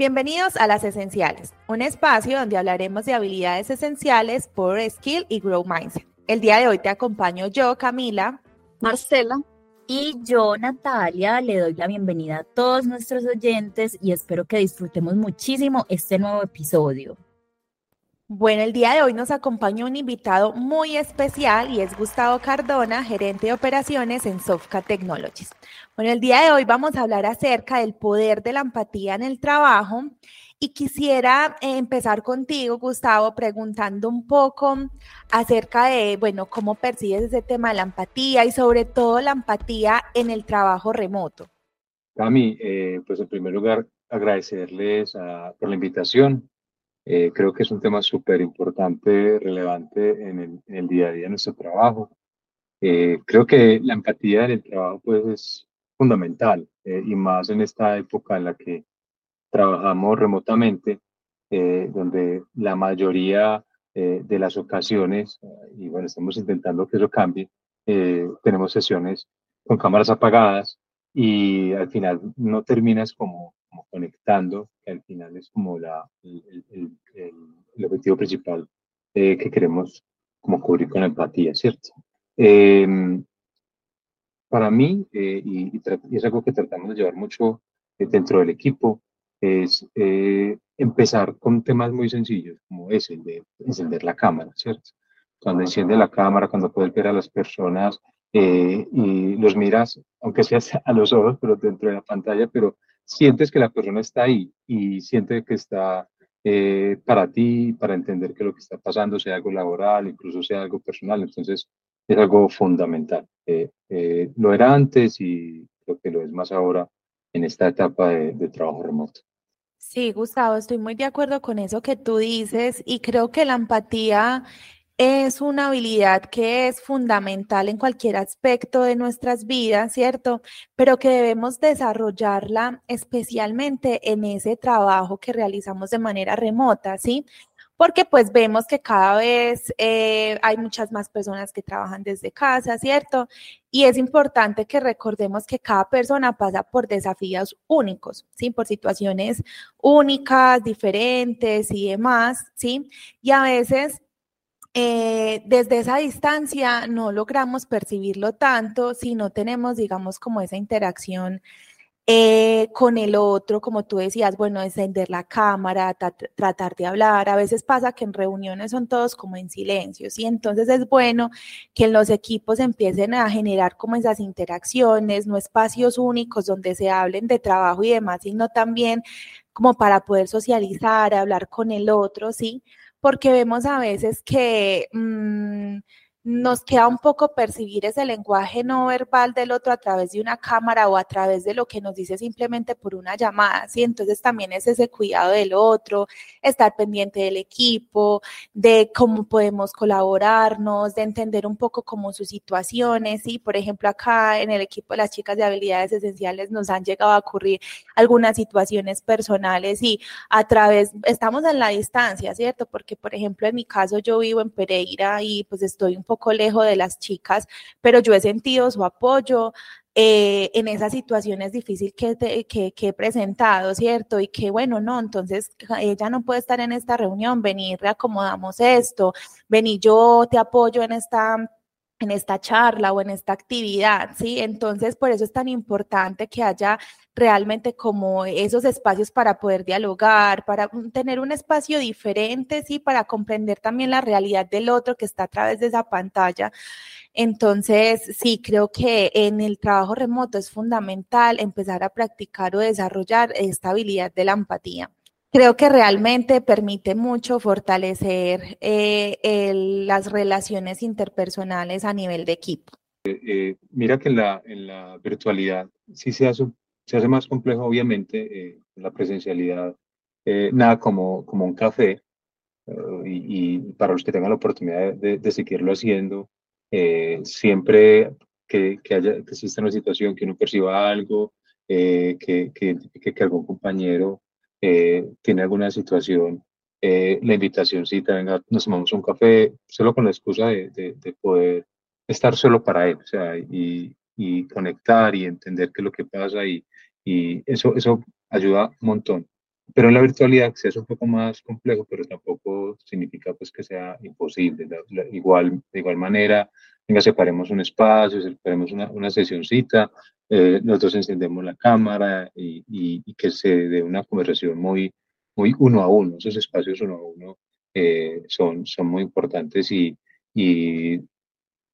Bienvenidos a Las Esenciales, un espacio donde hablaremos de habilidades esenciales por Skill y Grow Mindset. El día de hoy te acompaño yo, Camila, Marcela y yo, Natalia. Le doy la bienvenida a todos nuestros oyentes y espero que disfrutemos muchísimo este nuevo episodio. Bueno, el día de hoy nos acompaña un invitado muy especial y es Gustavo Cardona, gerente de operaciones en Sofka Technologies. Bueno, el día de hoy vamos a hablar acerca del poder de la empatía en el trabajo y quisiera eh, empezar contigo, Gustavo, preguntando un poco acerca de, bueno, cómo percibes ese tema de la empatía y sobre todo la empatía en el trabajo remoto. Cami, eh, pues en primer lugar agradecerles ah, por la invitación. Eh, creo que es un tema súper importante, relevante en el, día a día de nuestro trabajo. Eh, creo que la empatía en el trabajo pues, es fundamental eh, y más en esta época en la que trabajamos remotamente, donde la mayoría de las ocasiones, y bueno, estamos intentando que eso cambie, tenemos sesiones con cámaras apagadas y al final no terminas como como conectando, que al final es como la, el, el, el, objetivo principal eh, que queremos como cubrir con empatía, ¿cierto? Em, para mí, eh, y, y, es algo que tratamos de llevar mucho eh, dentro del equipo, es empezar con temas muy sencillos, como ese, el de encender la cámara, ¿cierto? Cuando enciende la cámara, cuando puedes ver a las personas y los miras, aunque sea a los ojos, pero dentro de la pantalla, pero sientes que la persona está ahí y siente que está eh, para ti, para entender que lo que está pasando sea algo laboral, incluso sea algo personal. Entonces, es algo fundamental. Eh, eh, lo era antes y creo que lo es más ahora en esta etapa de, de trabajo remoto. Sí, Gustavo, estoy muy de acuerdo con eso que tú dices y creo que la empatía es una habilidad que es fundamental en cualquier aspecto de nuestras vidas, ¿cierto? Pero que debemos desarrollarla especialmente en ese trabajo que realizamos de manera remota, ¿sí? Porque pues vemos que cada vez eh, hay muchas más personas que trabajan desde casa, ¿cierto? Y es importante que recordemos que cada persona pasa por desafíos únicos, ¿sí? Por situaciones únicas, diferentes y demás, ¿sí? Y a veces eh, desde esa distancia no logramos percibirlo tanto si no tenemos, digamos, como esa interacción eh, con el otro, como tú decías, bueno, encender la cámara, tratar de hablar. A veces pasa que en reuniones son todos como en silencio, y entonces es bueno que en los equipos empiecen a generar como esas interacciones, no espacios únicos donde se hablen de trabajo y demás, sino también como para poder socializar, hablar con el otro, ¿sí? Porque vemos a veces que mm, nos queda un poco percibir ese lenguaje no verbal del otro a través de una cámara o a través de lo que nos dice simplemente por una llamada, ¿sí? Entonces también es ese cuidado del otro, estar pendiente del equipo, de cómo podemos colaborarnos, de entender un poco cómo sus situaciones, ¿sí? Por ejemplo, acá en el equipo de las chicas de habilidades esenciales nos han llegado a ocurrir algunas situaciones personales y a través, estamos en la distancia, ¿cierto? Porque, por ejemplo, en mi caso yo vivo en Pereira y pues estoy un poco lejos de las chicas, pero yo he sentido su apoyo, eh, en esas situaciones difíciles que, que, he presentado, ¿cierto? Y que bueno, no, entonces ella no puede estar en esta reunión, vení, reacomodamos esto, vení, yo te apoyo en esta en esta charla o en esta actividad, ¿sí? Entonces, por eso es tan importante que haya realmente como esos espacios para poder dialogar, para tener un espacio diferente, ¿sí? Para comprender también la realidad del otro que está a través de esa pantalla. Entonces, sí, creo que en el trabajo remoto es fundamental empezar a practicar o desarrollar esta habilidad de la empatía creo que realmente permite mucho fortalecer eh, las relaciones interpersonales a nivel de equipo. Eh, eh, mira que en la, en la virtualidad sí se hace, se hace más complejo, obviamente, la presencialidad, nada como, como un café, y, para los que tengan la oportunidad de, de seguirlo haciendo, siempre que, que, haya, que exista una situación, que uno perciba algo, que, que, que algún compañero eh, tiene alguna situación, eh, la invitación, cita, venga, nos tomamos un café, solo con la excusa de, de, poder estar solo para él, o sea, y, y, conectar y entender qué es lo que pasa y, y eso, eso ayuda un montón. pero en la virtualidad sí es un poco más complejo, pero tampoco significa pues que sea imposible. igual, de igual manera, venga, separemos un espacio, separemos una, una sesioncita, eh, nosotros encendemos la cámara y, y, que se dé una conversación muy, muy uno a uno. Esos espacios uno a uno eh, son, son muy importantes y, y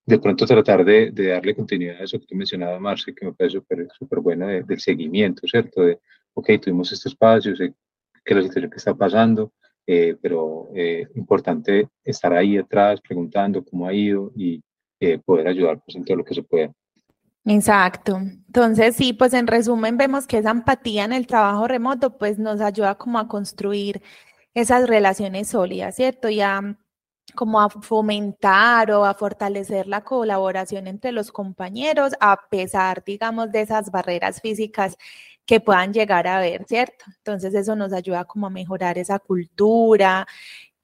de pronto tratar de, de, darle continuidad a eso que tú mencionabas, Marce, que me parece súper buena del seguimiento, ¿cierto? De, ok, tuvimos este espacio, sé que la situación que está pasando, eh, pero eh, importante estar ahí atrás preguntando cómo ha ido y eh, poder ayudar pues, en todo lo que se pueda. Exacto. Entonces, sí, pues en resumen vemos que esa empatía en el trabajo remoto pues nos ayuda como a construir esas relaciones sólidas, ¿cierto? Y a como a fomentar o a fortalecer la colaboración entre los compañeros a pesar, digamos, de esas barreras físicas que puedan llegar a ver, ¿cierto? Entonces eso nos ayuda como a mejorar esa cultura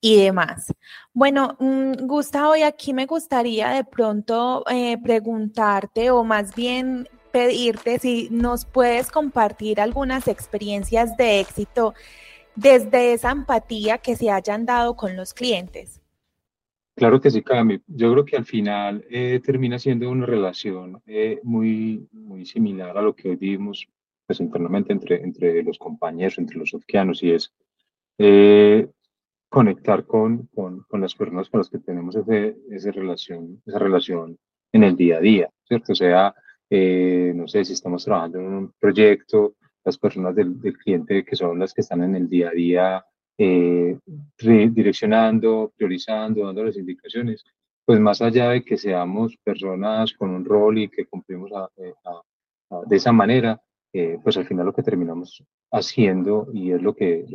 y demás. Bueno, mm, Gustavo, y aquí me gustaría de pronto eh, preguntarte o más bien pedirte si nos puedes compartir algunas experiencias de éxito desde esa empatía que se hayan dado con los clientes. Claro que sí, Cami. Yo creo que al final eh, termina siendo una relación eh, muy, muy similar a lo que hoy vivimos pues, internamente entre, entre los compañeros, entre los sofquianos, y es eh, conectar con, con, las personas con las que tenemos ese, esa, relación, esa relación en el día a día, ¿cierto? O sea, no sé si estamos trabajando en un proyecto, las personas del cliente que son las que están en el día a día eh, direccionando, priorizando, dándoles indicaciones, pues más allá de que seamos personas con un rol y que cumplimos eh, de esa manera, eh, pues al final lo que terminamos haciendo y es lo que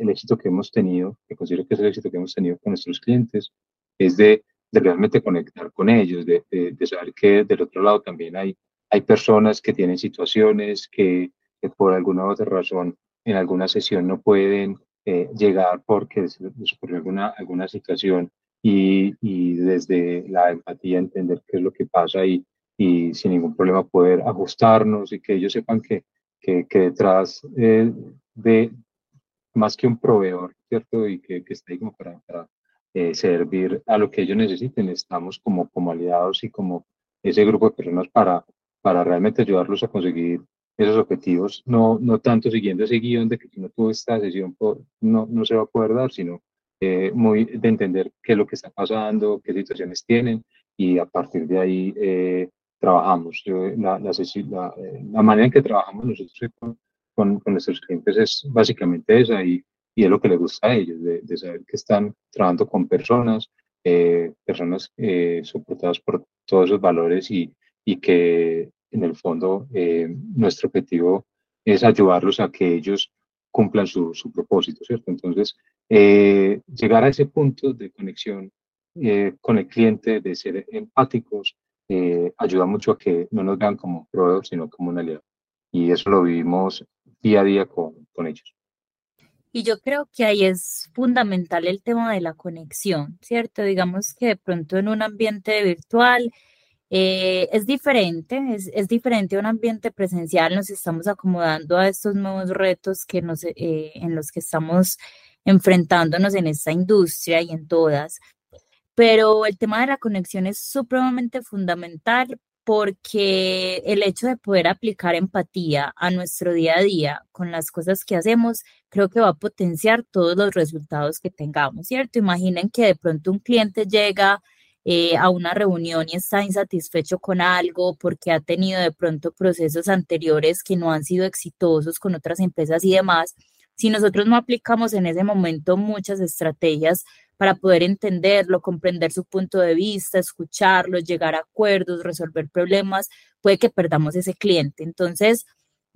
el éxito que hemos tenido, que considero que es el éxito que hemos tenido con nuestros clientes, es de, de realmente conectar con ellos, de, de, saber que del otro lado también hay, hay personas que tienen situaciones que, que por alguna otra razón en alguna sesión no pueden eh, llegar porque les, ocurrió alguna, alguna situación y, y, desde la empatía entender qué es lo que pasa y, y sin ningún problema poder ajustarnos y que ellos sepan que, que, que detrás eh, de más que un proveedor, ¿cierto? Y que, que está ahí como para, para eh, servir a lo que ellos necesiten, estamos como, como aliados y como ese grupo de personas para, para realmente ayudarlos a conseguir esos objetivos, no, no tanto siguiendo ese guion de que si no tuvo esta sesión por, no, no se va a poder dar, sino eh, muy de entender qué es lo que está pasando, qué situaciones tienen y a partir de ahí eh, trabajamos. la, la, la, eh, la, manera en que trabajamos nosotros con, con, con, nuestros clientes es básicamente esa y, y es lo que les gusta a ellos, de, de saber que están trabajando con personas, personas soportadas por todos esos valores y, y que en el fondo, eh, nuestro objetivo es ayudarlos a que ellos cumplan su, su propósito, ¿cierto? Entonces, eh, llegar a ese punto de conexión eh, con el cliente, de ser empáticos, ayuda mucho a que no nos vean como proveedor, sino como un aliado. Y eso lo vivimos día a día con, con ellos. Y yo creo que ahí es fundamental el tema de la conexión, ¿cierto? Digamos que de pronto en un ambiente virtual, eh, es diferente, es, diferente a un ambiente presencial, nos estamos acomodando a estos nuevos retos que nos, eh, en los que estamos enfrentándonos en esta industria y en todas. Pero el tema de la conexión es supremamente fundamental porque el hecho de poder aplicar empatía a nuestro día a día con las cosas que hacemos, creo que va a potenciar todos los resultados que tengamos, ¿cierto? Imaginen que de pronto un cliente llega eh, a una reunión y está insatisfecho con algo porque ha tenido de pronto procesos anteriores que no han sido exitosos con otras empresas y demás, si nosotros no aplicamos en ese momento muchas estrategias para poder entenderlo, comprender su punto de vista, escucharlo, llegar a acuerdos, resolver problemas, puede que perdamos ese cliente. Entonces,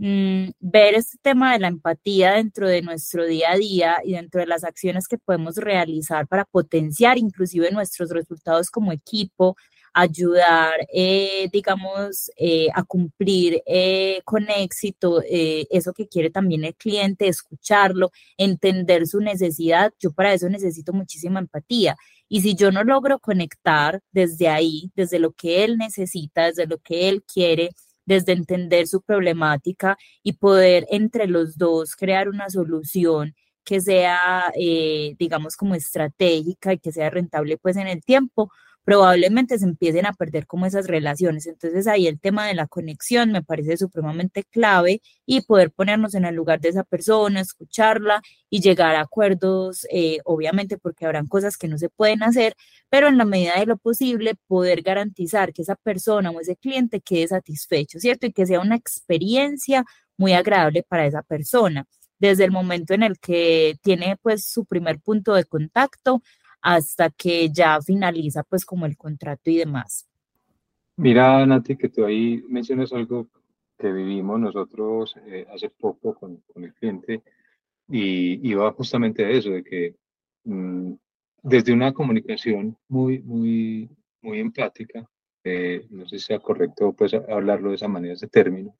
Mm, ver este tema de la empatía dentro de nuestro día a día y dentro de las acciones que podemos realizar para potenciar inclusive nuestros resultados como equipo, ayudar, eh, digamos, eh, a cumplir eh, con éxito eso que quiere también el cliente, escucharlo, entender su necesidad. Yo para eso necesito muchísima empatía. Y si yo no logro conectar desde ahí, desde lo que él necesita, desde lo que él quiere, desde entender su problemática y poder entre los dos crear una solución que sea, eh, digamos, como estratégica y que sea rentable pues en el tiempo, probablemente se empiecen a perder como esas relaciones. Entonces ahí el tema de la conexión me parece supremamente clave y poder ponernos en el lugar de esa persona, escucharla y llegar a acuerdos, eh, obviamente porque habrán cosas que no se pueden hacer, pero en la medida de lo posible poder garantizar que esa persona o ese cliente quede satisfecho, ¿cierto? Y que sea una experiencia muy agradable para esa persona desde el momento en el que tiene pues su primer punto de contacto hasta que ya finaliza pues como el contrato y demás. Mira, Nati, que tú ahí mencionas algo que vivimos nosotros eh, hace poco con, con, el cliente y, va justamente a eso, de que mm, desde una comunicación muy, muy, muy empática, eh, no sé si sea correcto pues hablarlo de esa manera, ese término,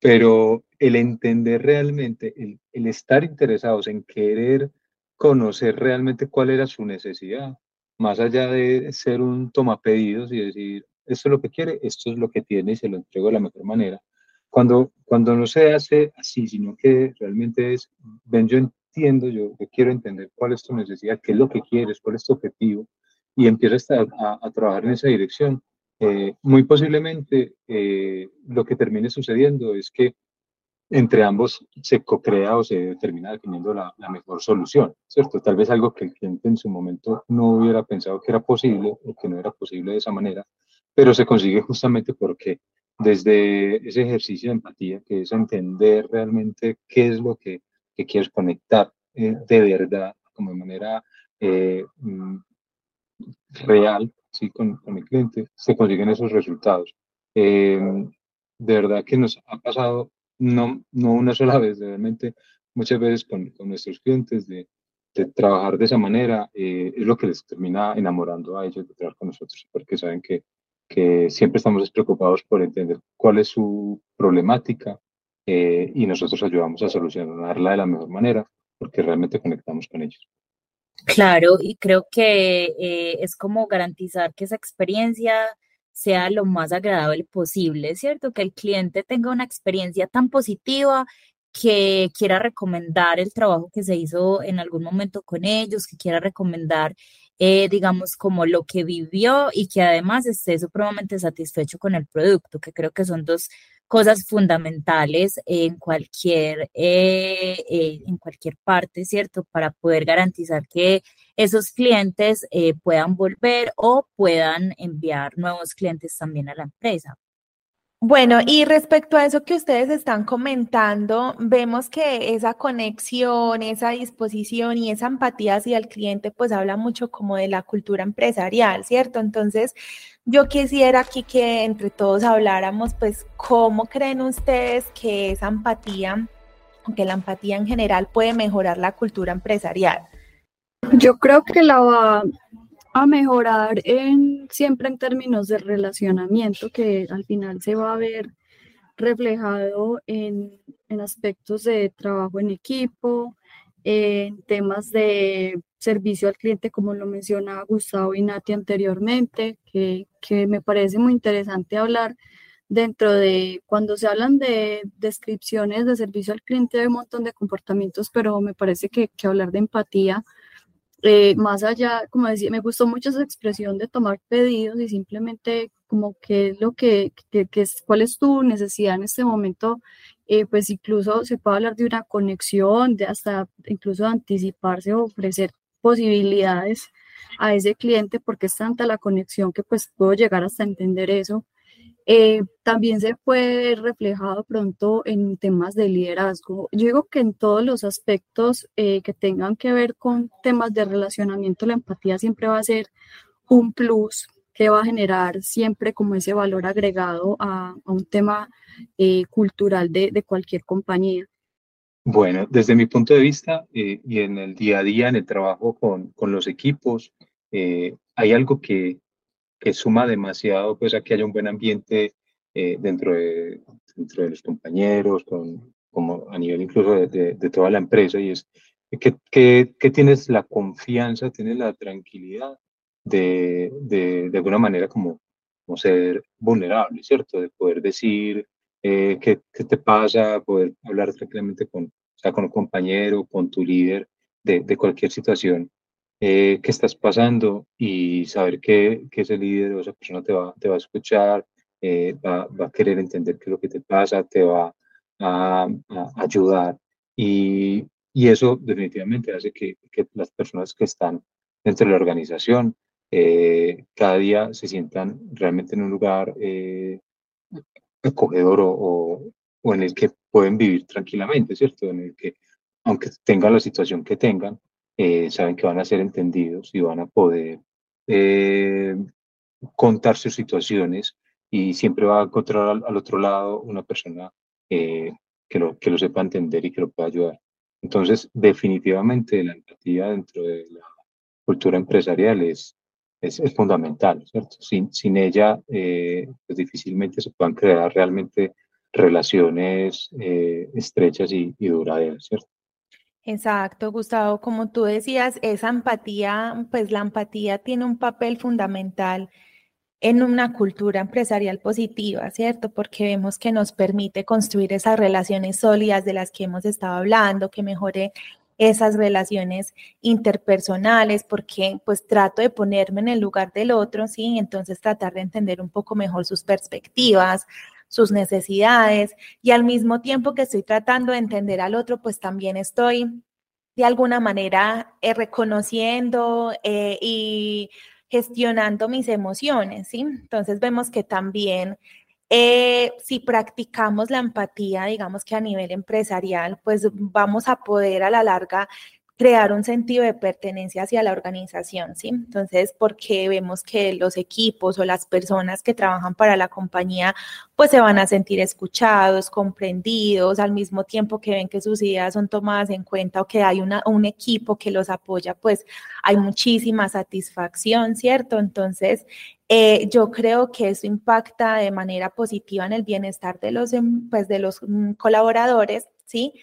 pero el entender realmente, el, el estar interesados en querer conocer realmente cuál era su necesidad, más allá de ser un tomapedidos y decir, esto es lo que quiere, esto es lo que tiene y se lo entrego de la mejor manera. Cuando, cuando no se hace así, sino que realmente es, ven, yo entiendo, yo, quiero entender cuál es tu necesidad, qué es lo que quieres, cuál es tu objetivo, y empiezas a, a, trabajar en esa dirección. Eh, muy posiblemente eh, lo que termine sucediendo es que entre ambos se co-crea o se termina definiendo la, mejor solución, ¿cierto? Tal vez algo que el cliente en su momento no hubiera pensado que era posible o que no era posible de esa manera, pero se consigue justamente porque desde ese ejercicio de empatía, que es entender realmente qué es lo que, que quieres conectar eh, de verdad, como de manera eh, mm, real, ¿sí? Con, con, el cliente, se consiguen esos resultados. Eh, de verdad que nos ha pasado no, no una sola vez, realmente muchas veces con, nuestros clientes de, de, trabajar de esa manera eh, es lo que les termina enamorando a ellos de trabajar con nosotros, porque saben que, que siempre estamos preocupados por entender cuál es su problemática eh, y nosotros ayudamos a solucionarla de la mejor manera porque realmente conectamos con ellos. Claro, y creo que eh, es como garantizar que esa experiencia sea lo más agradable posible, ¿cierto? Que el cliente tenga una experiencia tan positiva que quiera recomendar el trabajo que se hizo en algún momento con ellos, que quiera recomendar, eh, digamos, como lo que vivió y que además esté supremamente satisfecho con el producto, que creo que son dos cosas fundamentales en cualquier, eh, eh, en cualquier parte, ¿cierto? Para poder garantizar que esos clientes eh, puedan volver o puedan enviar nuevos clientes también a la empresa. Bueno, y respecto a eso que ustedes están comentando, vemos que esa conexión, esa disposición y esa empatía hacia el cliente, pues habla mucho como de la cultura empresarial, ¿cierto? Entonces, yo quisiera aquí que entre todos habláramos, pues, cómo creen ustedes que esa empatía, que la empatía en general puede mejorar la cultura empresarial. Yo creo que la va a mejorar en, siempre en términos de relacionamiento, que al final se va a ver reflejado en, en aspectos de trabajo en equipo, en temas de servicio al cliente, como lo mencionaba Gustavo y Nati anteriormente, que, que me parece muy interesante hablar dentro de cuando se hablan de descripciones de servicio al cliente hay un montón de comportamientos, pero me parece que, que hablar de empatía, eh, más allá, como decía, me gustó mucho esa expresión de tomar pedidos y simplemente como qué es lo que, que, que, es, cuál es tu necesidad en este momento, eh, pues incluso se puede hablar de una conexión, de hasta incluso anticiparse o ofrecer posibilidades a ese cliente porque es tanta la conexión que pues puedo llegar hasta entender eso. Eh, también se puede reflejado pronto en temas de liderazgo. Yo digo que en todos los aspectos eh, que tengan que ver con temas de relacionamiento, la empatía siempre va a ser un plus que va a generar siempre como ese valor agregado a, un tema eh, cultural de, de cualquier compañía. Bueno, desde mi punto de vista eh, y en el día a día, en el trabajo con, con los equipos, eh, hay algo que, que, suma demasiado pues, a que haya un buen ambiente eh, dentro, de, dentro de los compañeros, con, como a nivel incluso de, de, toda la empresa, y es que, que, que, tienes la confianza, tienes la tranquilidad de, de, de alguna manera como, como ser vulnerable, ¿cierto? De poder decir eh, qué, qué, te pasa, poder hablar tranquilamente con, o sea, con un compañero, con tu líder de, de cualquier situación eh, que estás pasando y saber que, que, ese líder o esa persona te va, te va a escuchar, eh, va, va, a querer entender qué es lo que te pasa, te va a, a ayudar. Y, y, eso definitivamente hace que, que, las personas que están dentro de la organización eh, cada día se sientan realmente en un lugar eh, acogedor o, o, o, en el que pueden vivir tranquilamente, ¿cierto? En el que, aunque tengan la situación que tengan, eh, saben que van a ser entendidos y van a poder eh, contar sus situaciones y siempre va a encontrar al, al otro lado una persona eh, que, lo, que lo sepa entender y que lo pueda ayudar. Entonces, definitivamente la empatía dentro de la cultura empresarial es, es, es fundamental, ¿cierto? Sin, sin ella, eh, pues difícilmente se puedan crear realmente relaciones eh, estrechas y, y, duraderas, ¿cierto? Exacto, Gustavo, como tú decías, esa empatía, pues la empatía tiene un papel fundamental en una cultura empresarial positiva, ¿cierto? Porque vemos que nos permite construir esas relaciones sólidas de las que hemos estado hablando, que mejore esas relaciones interpersonales, porque pues trato de ponerme en el lugar del otro, ¿sí? Entonces tratar de entender un poco mejor sus perspectivas, sus necesidades y al mismo tiempo que estoy tratando de entender al otro, pues también estoy de alguna manera eh, reconociendo eh, y gestionando mis emociones, ¿sí? Entonces vemos que también eh, si practicamos la empatía, digamos que a nivel empresarial, pues vamos a poder a la larga crear un sentido de pertenencia hacia la organización, ¿sí? Entonces, porque vemos que los equipos o las personas que trabajan para la compañía, pues se van a sentir escuchados, comprendidos, al mismo tiempo que ven que sus ideas son tomadas en cuenta o que hay un equipo que los apoya, pues hay muchísima satisfacción, ¿cierto? Entonces, eh, yo creo que eso impacta de manera positiva en el bienestar de los, em, pues, de los mm, colaboradores, ¿sí?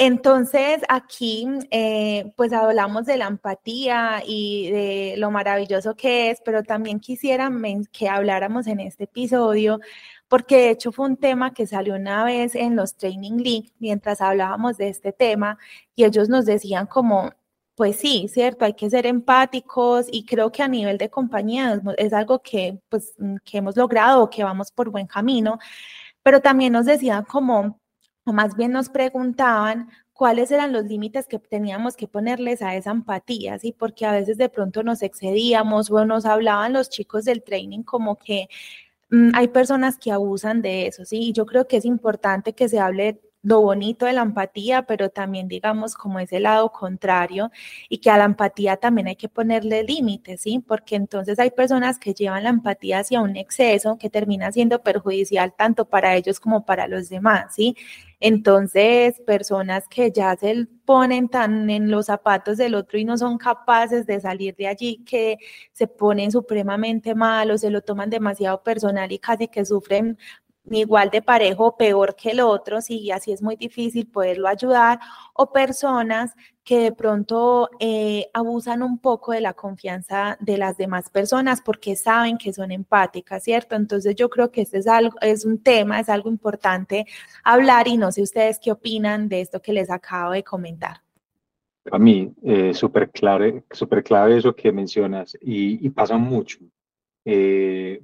Entonces, aquí, eh, pues hablamos de la empatía y de lo maravilloso que es, pero también quisiera que habláramos en este episodio, porque de hecho fue un tema que salió una vez en los Training League, mientras hablábamos de este tema, y ellos nos decían como, pues sí, cierto, hay que ser empáticos y creo que a nivel de compañía es algo que, pues, mm, que hemos logrado, que vamos por buen camino, pero también nos decían como, o más bien nos preguntaban cuáles eran los límites que teníamos que ponerles a esa empatía, ¿sí? Porque a veces de pronto nos excedíamos o nos hablaban los chicos del training como que mmm, hay personas que abusan de eso, ¿sí? Yo creo que es importante que se hable lo bonito de la empatía, pero también digamos como ese lado contrario y que a la empatía también hay que ponerle límites, ¿sí? Porque entonces hay personas que llevan la empatía hacia un exceso que termina siendo perjudicial tanto para ellos como para los demás, ¿sí? Entonces, personas que ya se ponen tan en los zapatos del otro y no son capaces de salir de allí, que se ponen supremamente mal o se lo toman demasiado personal y casi que sufren igual de parejo peor que el otro, y así es muy difícil poderlo ayudar, o personas que de pronto eh, abusan un poco de la confianza de las demás personas porque saben que son empáticas, ¿cierto? Entonces yo creo que este es, algo, es un tema, es algo importante hablar y no sé ustedes qué opinan de esto que les acabo de comentar. A mí, eh, súper clave, super clave eso que mencionas y, y pasa mucho. Eh,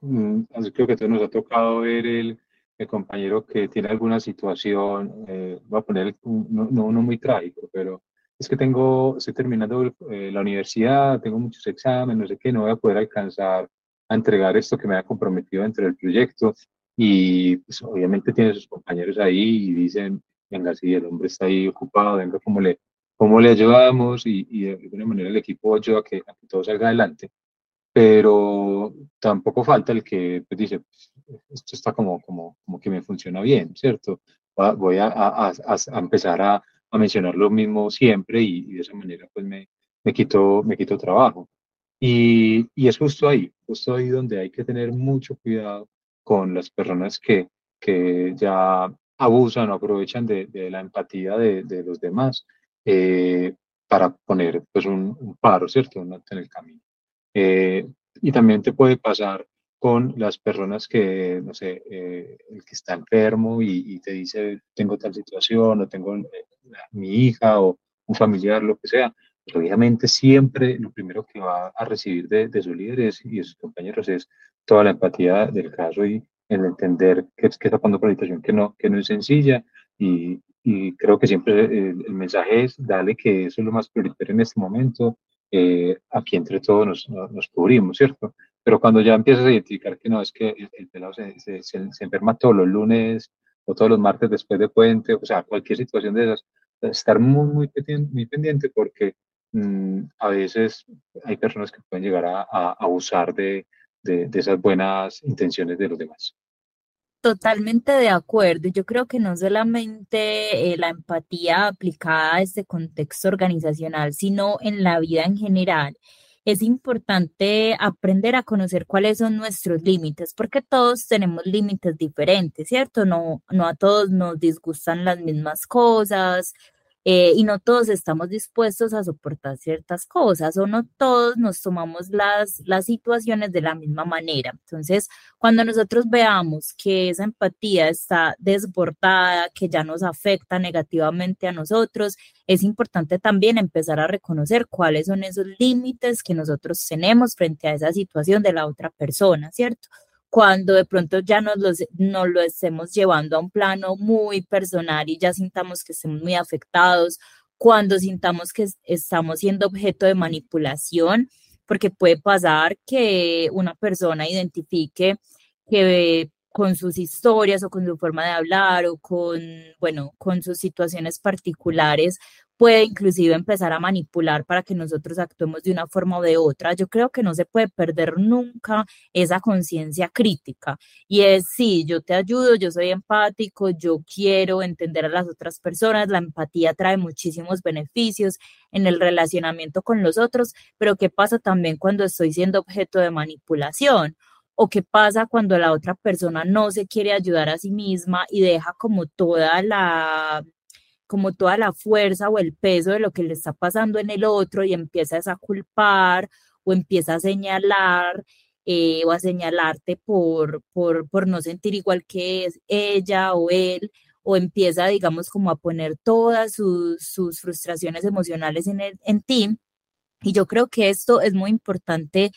creo que todos nos ha tocado ver el, el compañero que tiene alguna situación, eh, voy a poner un, no, uno muy trágico, pero es que tengo, estoy terminando eh, la universidad, tengo muchos exámenes, no sé qué, no voy a poder alcanzar a entregar esto que me ha comprometido dentro del proyecto. Y pues, obviamente tiene sus compañeros ahí y dicen, venga, si el hombre está ahí ocupado, venga, ¿cómo le, cómo le ayudamos? Y, y de alguna manera el equipo ayuda a que, a que todo salga adelante pero tampoco falta el que pues, dice, esto está como, como, como que me funciona bien, ¿cierto? Voy a, a, a empezar a, mencionar lo mismo siempre y, y, de esa manera pues me, me, quito, me quito trabajo. Y, y, es justo ahí, justo ahí donde hay que tener mucho cuidado con las personas que, que ya abusan o aprovechan de, de la empatía de, de los demás eh, para poner pues un, un paro, ¿cierto? en el camino. Eh, y también te puede pasar con las personas que, no sé, eh, el que está enfermo y, te dice, tengo tal situación, o tengo eh, mi hija o un familiar, lo que sea, pues obviamente siempre lo primero que va a recibir de, de sus líderes y de sus compañeros es toda la empatía del caso y el entender que, que está pasando por la situación que no, que no es sencilla. Y, y creo que siempre el, el, mensaje es darle que eso es lo más prioritario en este momento, eh, aquí entre todos nos, nos, cubrimos, ¿cierto? Pero cuando ya empiezas a identificar que no, es que el, pelado se, se, se, enferma todos los lunes o todos los martes después de puente, o sea, cualquier situación de esas, estar muy, muy, pendiente, muy pendiente porque mmm, a veces hay personas que pueden llegar a, a abusar de, de, de esas buenas intenciones de los demás. Totalmente de acuerdo. Yo creo que no solamente eh, la empatía aplicada a este contexto organizacional, sino en la vida en general. Es importante aprender a conocer cuáles son nuestros límites, porque todos tenemos límites diferentes, ¿cierto? No, no a todos nos disgustan las mismas cosas, eh, y no todos estamos dispuestos a soportar ciertas cosas o no todos nos tomamos las, las situaciones de la misma manera. Entonces, cuando nosotros veamos que esa empatía está desbordada, que ya nos afecta negativamente a nosotros, es importante también empezar a reconocer cuáles son esos límites que nosotros tenemos frente a esa situación de la otra persona, ¿cierto? Cuando de pronto ya nos, los, nos lo estemos llevando a un plano muy personal y ya sintamos que estemos muy afectados, cuando sintamos que estamos siendo objeto de manipulación, porque puede pasar que una persona identifique que con sus historias o con su forma de hablar o con, bueno, con sus situaciones particulares, puede inclusive empezar a manipular para que nosotros actuemos de una forma o de otra. Yo creo que no se puede perder nunca esa conciencia crítica. Y es, sí, yo te ayudo, yo soy empático, yo quiero entender a las otras personas, la empatía trae muchísimos beneficios en el relacionamiento con los otros, pero ¿qué pasa también cuando estoy siendo objeto de manipulación? o qué pasa cuando la otra persona no se quiere ayudar a sí misma y deja como toda la como toda la fuerza o el peso de lo que le está pasando en el otro y empiezas a culpar o empieza a señalar eh, o a señalarte por, por, por no sentir igual que es ella o él, o empieza, digamos, como a poner todas sus, sus frustraciones emocionales en, el, en ti. Y yo creo que esto es muy importante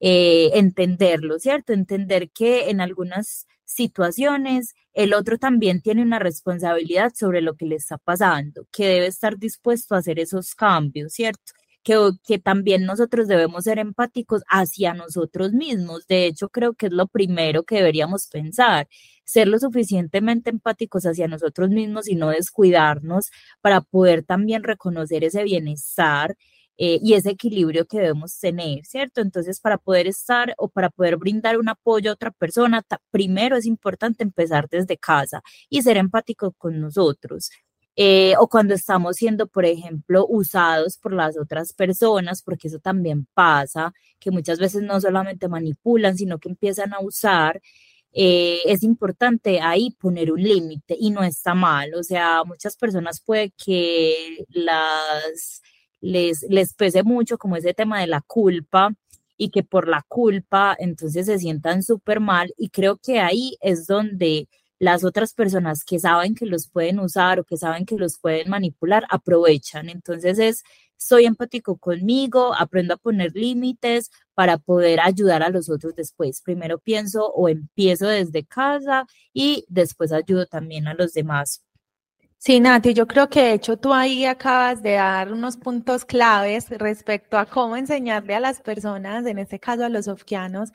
eh, entenderlo, ¿cierto? Entender que en algunas situaciones, el otro también tiene una responsabilidad sobre lo que le está pasando, que debe estar dispuesto a hacer esos cambios, ¿cierto? Que, que también nosotros debemos ser empáticos hacia nosotros mismos. De hecho, creo que es lo primero que deberíamos pensar, ser lo suficientemente empáticos hacia nosotros mismos y no descuidarnos para poder también reconocer ese bienestar eh, y ese equilibrio que debemos tener, ¿cierto? Entonces, para poder estar o para poder brindar un apoyo a otra persona, primero es importante empezar desde casa y ser empático con nosotros. Eh, o cuando estamos siendo, por ejemplo, usados por las otras personas, porque eso también pasa, que muchas veces no solamente manipulan, sino que empiezan a usar. Eh, es importante ahí poner un límite y no está mal. O sea, muchas personas puede que las les, les pese mucho como ese tema de la culpa y que por la culpa entonces se sientan súper mal y creo que ahí es donde las otras personas que saben que los pueden usar o que saben que los pueden manipular aprovechan. Entonces es, soy empático conmigo, aprendo a poner límites para poder ayudar a los otros después. Primero pienso o empiezo desde casa y después ayudo también a los demás Sí, Nati, yo creo que de hecho tú ahí acabas de dar unos puntos claves respecto a cómo enseñarle a las personas, en este caso a los sofquianos,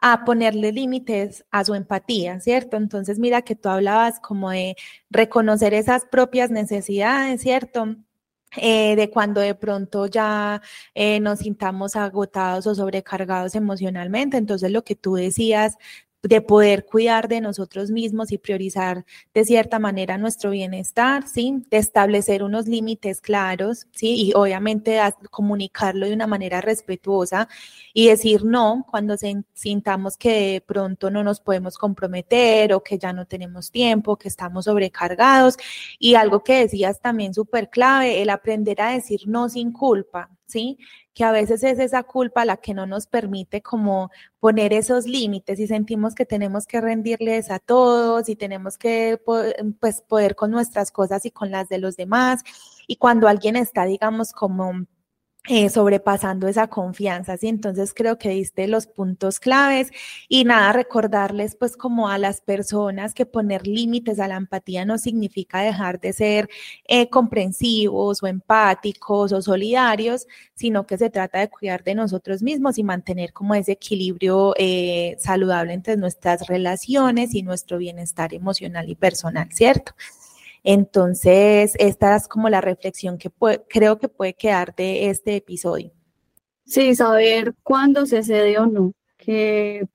a ponerle límites a su empatía, ¿cierto? Entonces, mira que tú hablabas como de reconocer esas propias necesidades, ¿cierto? Eh, de cuando de pronto ya eh, nos sintamos agotados o sobrecargados emocionalmente. Entonces, lo que tú decías de poder cuidar de nosotros mismos y priorizar de cierta manera nuestro bienestar, ¿sí? De establecer unos límites claros, ¿sí? Y obviamente comunicarlo de una manera respetuosa y decir no cuando sintamos que de pronto no nos podemos comprometer o que ya no tenemos tiempo, que estamos sobrecargados. Y algo que decías también súper clave, el aprender a decir no sin culpa, ¿sí? Que a veces es esa culpa la que no nos permite como poner esos límites y sentimos que tenemos que rendirles a todos y tenemos que pues, poder con nuestras cosas y con las de los demás. Y cuando alguien está, digamos, como eh, sobrepasando esa confianza, ¿sí? Entonces creo que diste los puntos claves y nada, recordarles pues como a las personas que poner límites a la empatía no significa dejar de ser eh, comprensivos o empáticos o solidarios, sino que se trata de cuidar de nosotros mismos y mantener como ese equilibrio eh, saludable entre nuestras relaciones y nuestro bienestar emocional y personal, ¿cierto? Entonces, esta es como la reflexión que creo que puede quedar de este episodio. Sí, saber cuándo se cede o no, que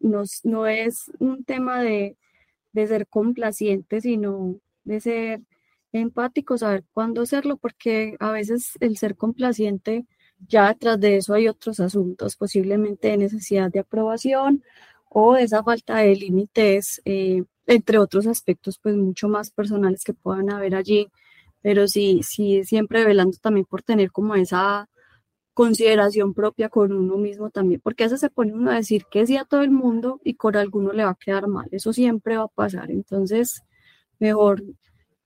no es un tema de, de ser complaciente, sino de ser empático, saber cuándo hacerlo, porque a veces el ser complaciente, ya detrás de eso hay otros asuntos, posiblemente de necesidad de aprobación o de esa falta de límites eh, entre otros aspectos pues mucho más personales que puedan haber allí, pero sí, sí siempre velando también por tener como esa consideración propia con uno mismo también, porque a veces se pone uno a decir que sí a todo el mundo y con alguno le va a quedar mal, eso siempre va a pasar, entonces mejor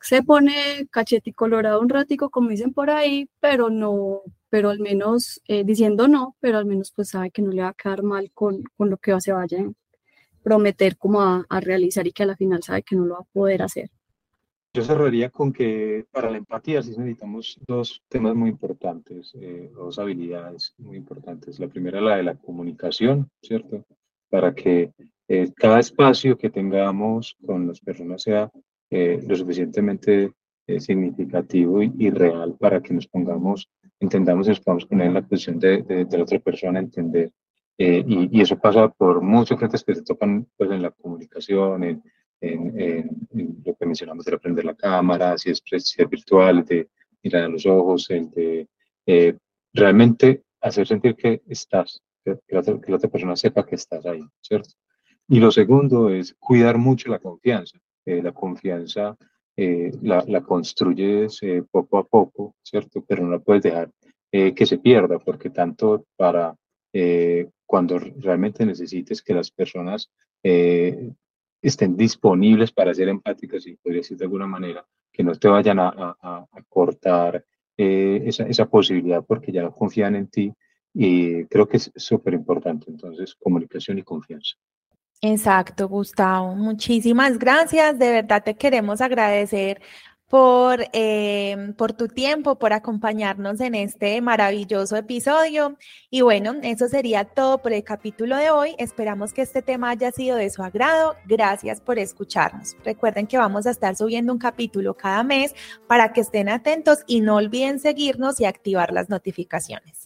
se pone cachete y colorado un ratico, como dicen por ahí, pero no, pero al menos eh, diciendo no, pero al menos pues sabe que no le va a quedar mal con, con lo que se vaya prometer como a, realizar y que a la final sabe que no lo va a poder hacer. Yo cerraría con que para la empatía sí necesitamos dos temas muy importantes, eh, dos habilidades muy importantes. La primera, la de la comunicación, ¿cierto? Para que eh, cada espacio que tengamos con las personas sea eh, lo suficientemente significativo y, real para que nos pongamos, entendamos y nos podamos poner en la posición de, de la otra persona, entender eh, y, eso pasa por muchos frentes que se tocan pues, en la comunicación, en, en, lo que mencionamos de aprender la cámara, si es, si virtual, de mirar a los ojos, de eh, realmente hacer sentir que estás, que, la otra, persona sepa que estás ahí, ¿cierto? Y lo segundo es cuidar mucho la confianza. Eh, la confianza la, la, construyes poco a poco, ¿cierto? Pero no la puedes dejar que se pierda, porque tanto para cuando realmente necesites que las personas eh, estén disponibles para ser empáticas, y podría decir de alguna manera, que no te vayan a, cortar eh, esa, esa, posibilidad porque ya confían en ti y creo que es súper importante. Entonces, comunicación y confianza. Exacto, Gustavo. Muchísimas gracias. De verdad te queremos agradecer por, em, por tu tiempo, por acompañarnos en este maravilloso episodio. Y bueno, eso sería todo por el capítulo de hoy. Esperamos que este tema haya sido de su agrado. Gracias por escucharnos. Recuerden que vamos a estar subiendo un capítulo cada mes para que estén atentos y no olviden seguirnos y activar las notificaciones.